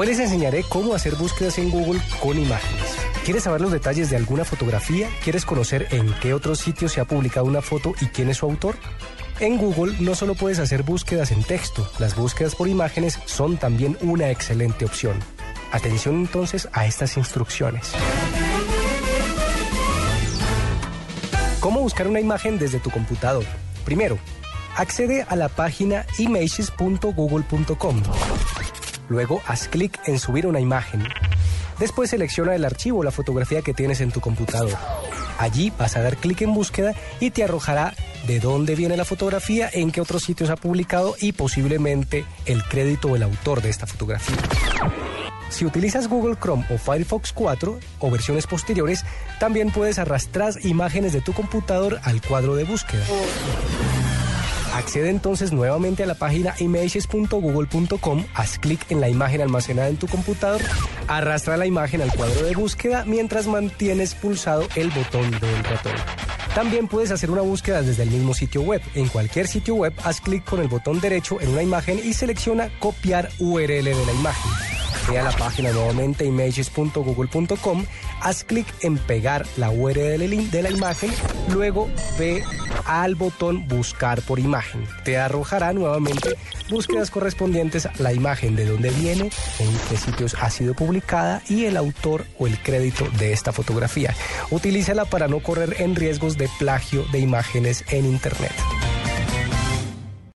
Hoy les enseñaré cómo hacer búsquedas en Google con imágenes. ¿Quieres saber los detalles de alguna fotografía? ¿Quieres conocer en qué otros sitios se ha publicado una foto y quién es su autor? En Google no solo puedes hacer búsquedas en texto, las búsquedas por imágenes son también una excelente opción. Atención entonces a estas instrucciones. ¿Cómo buscar una imagen desde tu computador? Primero, accede a la página images.google.com. Luego, haz clic en subir una imagen. Después selecciona el archivo o la fotografía que tienes en tu computador. Allí vas a dar clic en búsqueda y te arrojará de dónde viene la fotografía, en qué otros sitios ha publicado y posiblemente el crédito o el autor de esta fotografía. Si utilizas Google Chrome o Firefox 4 o versiones posteriores, también puedes arrastrar imágenes de tu computador al cuadro de búsqueda. Accede entonces nuevamente a la página images.google.com, haz clic en la imagen almacenada en tu computador, arrastra la imagen al cuadro de búsqueda mientras mantienes pulsado el botón del ratón. También puedes hacer una búsqueda desde el mismo sitio web. En cualquier sitio web, haz clic con el botón derecho en una imagen y selecciona copiar URL de la imagen. Ve a la página nuevamente images.google.com, haz clic en pegar la URL de la imagen, luego ve al botón buscar por imagen. Te arrojará nuevamente búsquedas correspondientes a la imagen de dónde viene, en qué sitios ha sido publicada y el autor o el crédito de esta fotografía. Utilízala para no correr en riesgos de plagio de imágenes en Internet.